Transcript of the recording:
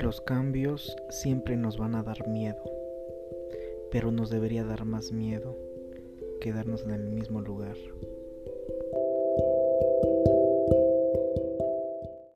Los cambios siempre nos van a dar miedo, pero nos debería dar más miedo quedarnos en el mismo lugar.